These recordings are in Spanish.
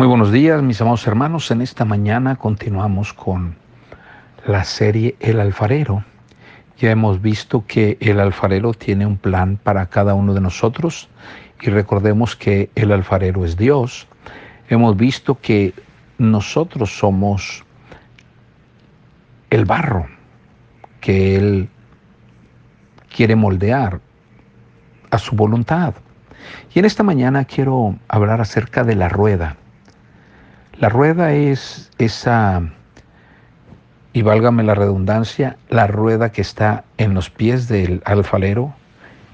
Muy buenos días, mis amados hermanos. En esta mañana continuamos con la serie El alfarero. Ya hemos visto que el alfarero tiene un plan para cada uno de nosotros y recordemos que el alfarero es Dios. Hemos visto que nosotros somos el barro que Él quiere moldear a su voluntad. Y en esta mañana quiero hablar acerca de la rueda. La rueda es esa, y válgame la redundancia, la rueda que está en los pies del alfalero,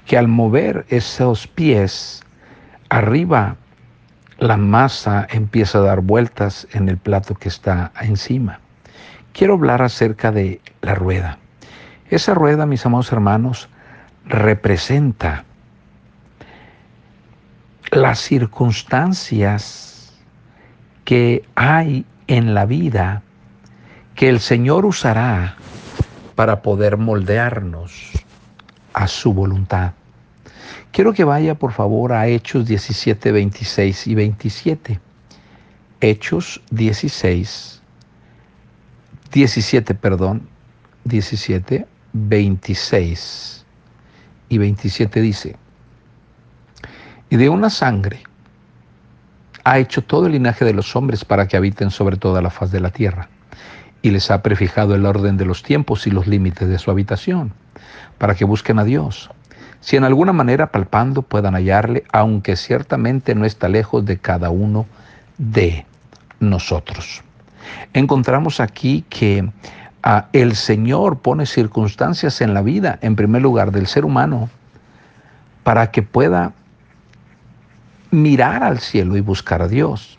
que al mover esos pies, arriba la masa empieza a dar vueltas en el plato que está encima. Quiero hablar acerca de la rueda. Esa rueda, mis amados hermanos, representa las circunstancias que hay en la vida que el Señor usará para poder moldearnos a su voluntad. Quiero que vaya por favor a Hechos 17, 26 y 27. Hechos 16, 17, perdón, 17, 26 y 27 dice, y de una sangre ha hecho todo el linaje de los hombres para que habiten sobre toda la faz de la tierra, y les ha prefijado el orden de los tiempos y los límites de su habitación, para que busquen a Dios, si en alguna manera palpando puedan hallarle, aunque ciertamente no está lejos de cada uno de nosotros. Encontramos aquí que ah, el Señor pone circunstancias en la vida, en primer lugar, del ser humano, para que pueda mirar al cielo y buscar a Dios.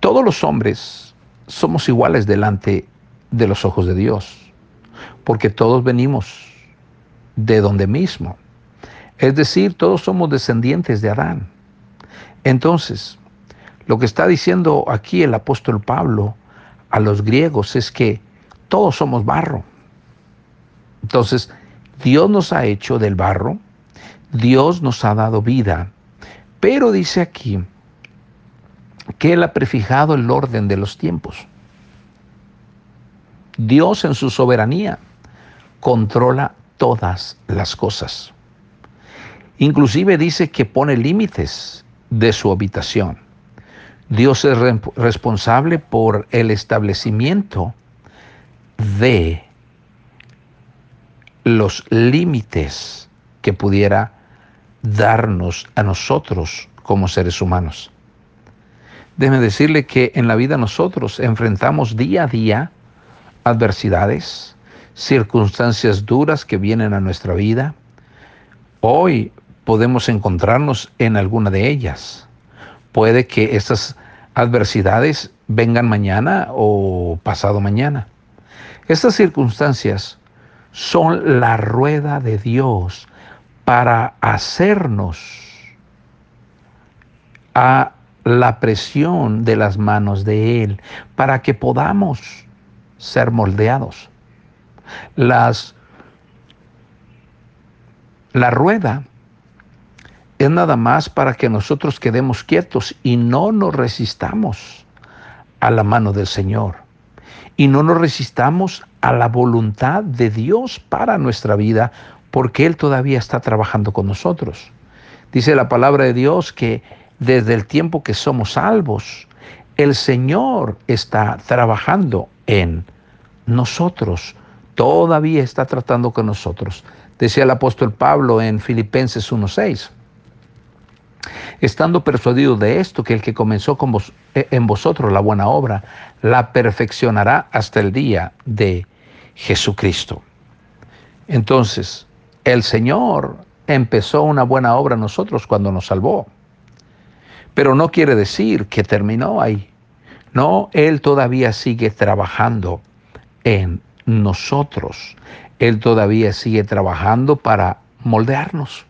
Todos los hombres somos iguales delante de los ojos de Dios, porque todos venimos de donde mismo. Es decir, todos somos descendientes de Adán. Entonces, lo que está diciendo aquí el apóstol Pablo a los griegos es que todos somos barro. Entonces, Dios nos ha hecho del barro, Dios nos ha dado vida, pero dice aquí que Él ha prefijado el orden de los tiempos. Dios en su soberanía controla todas las cosas. Inclusive dice que pone límites de su habitación. Dios es responsable por el establecimiento de los límites que pudiera darnos a nosotros como seres humanos. Déjeme decirle que en la vida nosotros enfrentamos día a día adversidades, circunstancias duras que vienen a nuestra vida. Hoy podemos encontrarnos en alguna de ellas. Puede que estas adversidades vengan mañana o pasado mañana. Estas circunstancias son la rueda de Dios para hacernos a la presión de las manos de Él, para que podamos ser moldeados. Las, la rueda es nada más para que nosotros quedemos quietos y no nos resistamos a la mano del Señor y no nos resistamos a la voluntad de Dios para nuestra vida porque Él todavía está trabajando con nosotros. Dice la palabra de Dios que desde el tiempo que somos salvos, el Señor está trabajando en nosotros, todavía está tratando con nosotros. Decía el apóstol Pablo en Filipenses 1.6, estando persuadido de esto, que el que comenzó con vos, eh, en vosotros la buena obra, la perfeccionará hasta el día de Jesucristo. Entonces, el Señor empezó una buena obra en nosotros cuando nos salvó. Pero no quiere decir que terminó ahí. No, Él todavía sigue trabajando en nosotros. Él todavía sigue trabajando para moldearnos.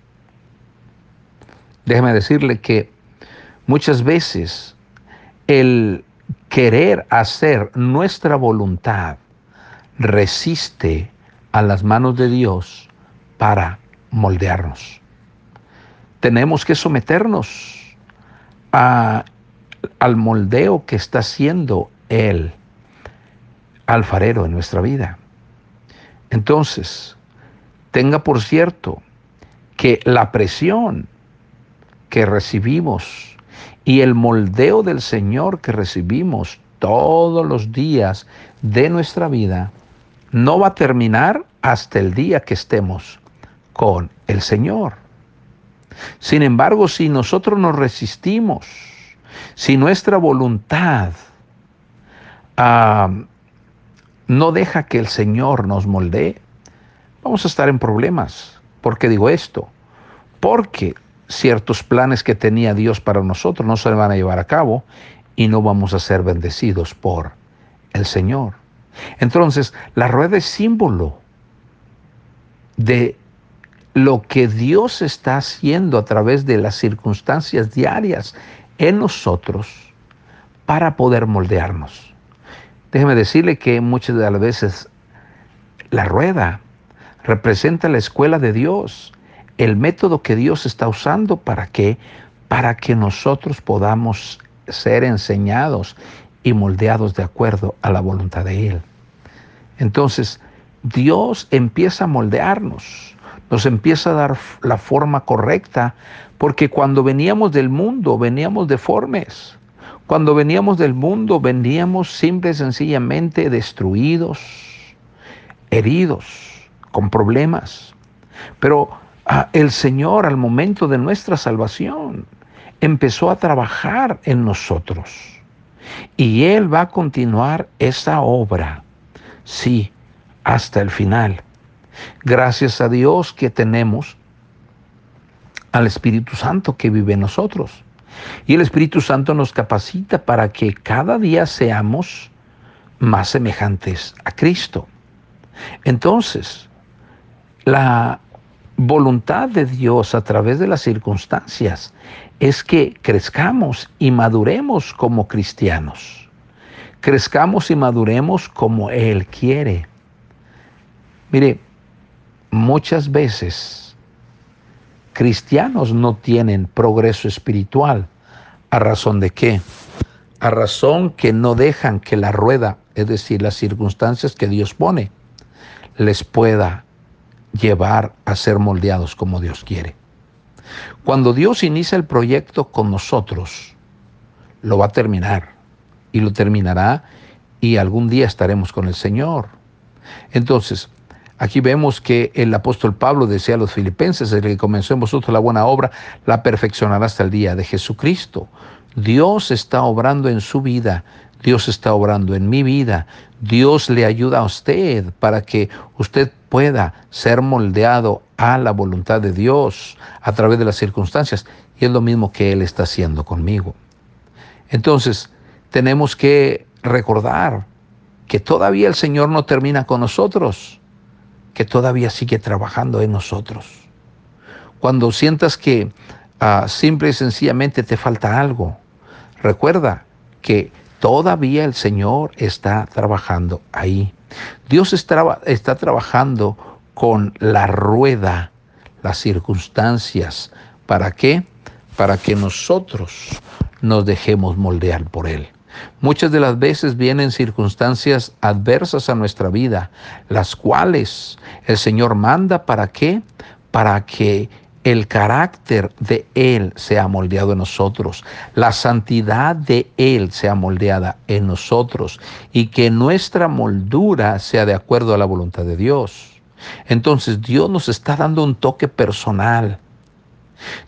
Déjeme decirle que muchas veces el querer hacer nuestra voluntad resiste a las manos de Dios para moldearnos. Tenemos que someternos a al moldeo que está haciendo el alfarero en nuestra vida. Entonces, tenga por cierto que la presión que recibimos y el moldeo del Señor que recibimos todos los días de nuestra vida no va a terminar hasta el día que estemos con el Señor. Sin embargo, si nosotros nos resistimos, si nuestra voluntad no deja que el Señor nos moldee, vamos a estar en problemas. ¿Por qué digo esto? Porque ciertos planes que tenía Dios para nosotros no se van a llevar a cabo y no vamos a ser bendecidos por el Señor. Entonces, la rueda es símbolo de lo que Dios está haciendo a través de las circunstancias diarias en nosotros para poder moldearnos. Déjeme decirle que muchas de las veces la rueda representa la escuela de Dios, el método que Dios está usando para que para que nosotros podamos ser enseñados y moldeados de acuerdo a la voluntad de Él. Entonces, Dios empieza a moldearnos, nos empieza a dar la forma correcta, porque cuando veníamos del mundo, veníamos deformes. Cuando veníamos del mundo, veníamos simple y sencillamente destruidos, heridos, con problemas. Pero ah, el Señor, al momento de nuestra salvación, empezó a trabajar en nosotros. Y Él va a continuar esa obra, sí, hasta el final. Gracias a Dios que tenemos al Espíritu Santo que vive en nosotros. Y el Espíritu Santo nos capacita para que cada día seamos más semejantes a Cristo. Entonces, la voluntad de Dios a través de las circunstancias es que crezcamos y maduremos como cristianos. Crezcamos y maduremos como Él quiere. Mire, muchas veces cristianos no tienen progreso espiritual. ¿A razón de qué? A razón que no dejan que la rueda, es decir, las circunstancias que Dios pone, les pueda llevar a ser moldeados como Dios quiere. Cuando Dios inicia el proyecto con nosotros, lo va a terminar y lo terminará y algún día estaremos con el Señor. Entonces, aquí vemos que el apóstol Pablo decía a los filipenses, el que comenzó en vosotros la buena obra, la perfeccionará hasta el día de Jesucristo. Dios está obrando en su vida, Dios está obrando en mi vida, Dios le ayuda a usted para que usted pueda ser moldeado a la voluntad de Dios a través de las circunstancias. Y es lo mismo que Él está haciendo conmigo. Entonces, tenemos que recordar que todavía el Señor no termina con nosotros, que todavía sigue trabajando en nosotros. Cuando sientas que uh, simple y sencillamente te falta algo, recuerda que todavía el Señor está trabajando ahí. Dios está, está trabajando con la rueda, las circunstancias. ¿Para qué? Para que nosotros nos dejemos moldear por Él. Muchas de las veces vienen circunstancias adversas a nuestra vida, las cuales el Señor manda para qué? Para que el carácter de Él sea moldeado en nosotros, la santidad de Él sea moldeada en nosotros y que nuestra moldura sea de acuerdo a la voluntad de Dios. Entonces Dios nos está dando un toque personal.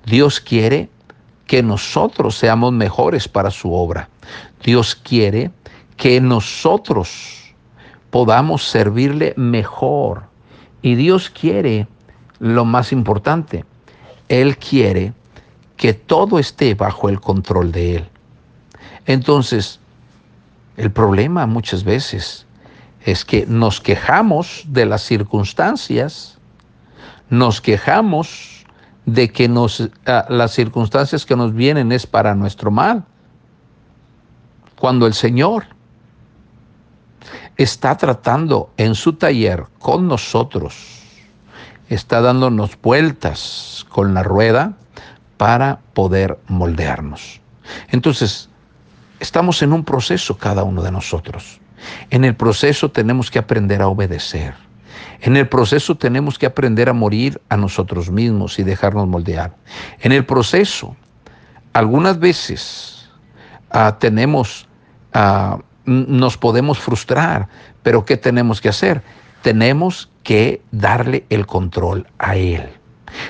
Dios quiere que nosotros seamos mejores para su obra. Dios quiere que nosotros podamos servirle mejor. Y Dios quiere lo más importante, él quiere que todo esté bajo el control de Él. Entonces, el problema muchas veces es que nos quejamos de las circunstancias, nos quejamos de que nos, ah, las circunstancias que nos vienen es para nuestro mal, cuando el Señor está tratando en su taller con nosotros está dándonos vueltas con la rueda para poder moldearnos. Entonces, estamos en un proceso cada uno de nosotros. En el proceso tenemos que aprender a obedecer. En el proceso tenemos que aprender a morir a nosotros mismos y dejarnos moldear. En el proceso, algunas veces ah, tenemos, ah, nos podemos frustrar, pero ¿qué tenemos que hacer? Tenemos que darle el control a Él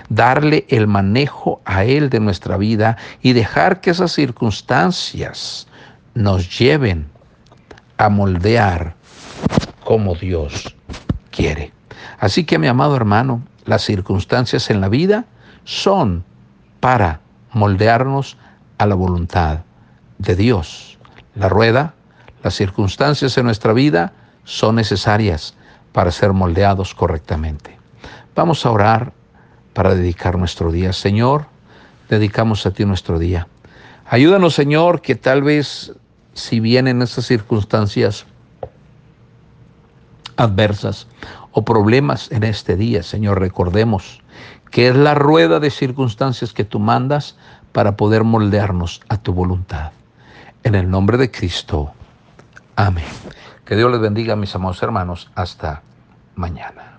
darle el manejo a Él de nuestra vida y dejar que esas circunstancias nos lleven a moldear como Dios quiere. Así que mi amado hermano, las circunstancias en la vida son para moldearnos a la voluntad de Dios. La rueda, las circunstancias en nuestra vida son necesarias para ser moldeados correctamente. Vamos a orar para dedicar nuestro día. Señor, dedicamos a ti nuestro día. Ayúdanos, Señor, que tal vez si vienen esas circunstancias adversas o problemas en este día, Señor, recordemos que es la rueda de circunstancias que tú mandas para poder moldearnos a tu voluntad. En el nombre de Cristo. Amén. Que Dios les bendiga, mis amados hermanos. Hasta mañana.